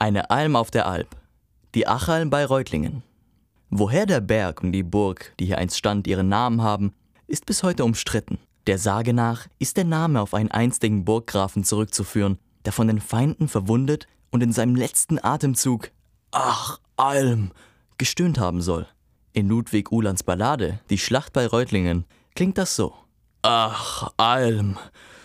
Eine Alm auf der Alp. Die Achalm bei Reutlingen. Woher der Berg und die Burg, die hier einst stand, ihren Namen haben, ist bis heute umstritten. Der Sage nach ist der Name auf einen einstigen Burggrafen zurückzuführen, der von den Feinden verwundet und in seinem letzten Atemzug Ach, Alm gestöhnt haben soll. In Ludwig Ulands Ballade Die Schlacht bei Reutlingen klingt das so. Ach, Alm,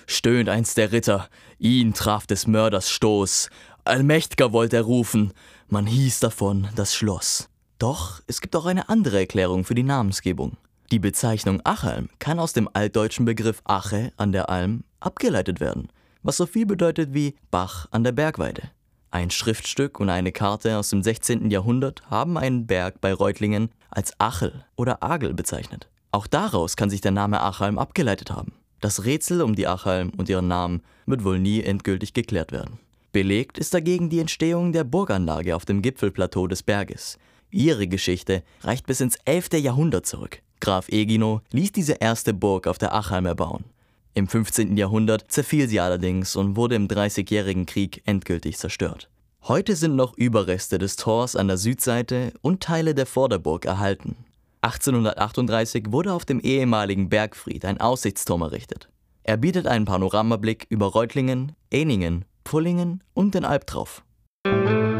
stöhnt einst der Ritter, ihn traf des Mörders Stoß, Allmächtiger wollte er rufen, man hieß davon das Schloss. Doch es gibt auch eine andere Erklärung für die Namensgebung. Die Bezeichnung Achalm kann aus dem altdeutschen Begriff Ache an der Alm abgeleitet werden, was so viel bedeutet wie Bach an der Bergweide. Ein Schriftstück und eine Karte aus dem 16. Jahrhundert haben einen Berg bei Reutlingen als Achel oder Agel bezeichnet. Auch daraus kann sich der Name Achalm abgeleitet haben. Das Rätsel um die Achalm und ihren Namen wird wohl nie endgültig geklärt werden. Belegt ist dagegen die Entstehung der Burganlage auf dem Gipfelplateau des Berges, Ihre Geschichte reicht bis ins 11. Jahrhundert zurück. Graf Egino ließ diese erste Burg auf der Achalm erbauen. Im 15. Jahrhundert zerfiel sie allerdings und wurde im Dreißigjährigen Krieg endgültig zerstört. Heute sind noch Überreste des Tors an der Südseite und Teile der Vorderburg erhalten. 1838 wurde auf dem ehemaligen Bergfried ein Aussichtsturm errichtet. Er bietet einen Panoramablick über Reutlingen, Eningen, Pullingen und den Albtrauf. Musik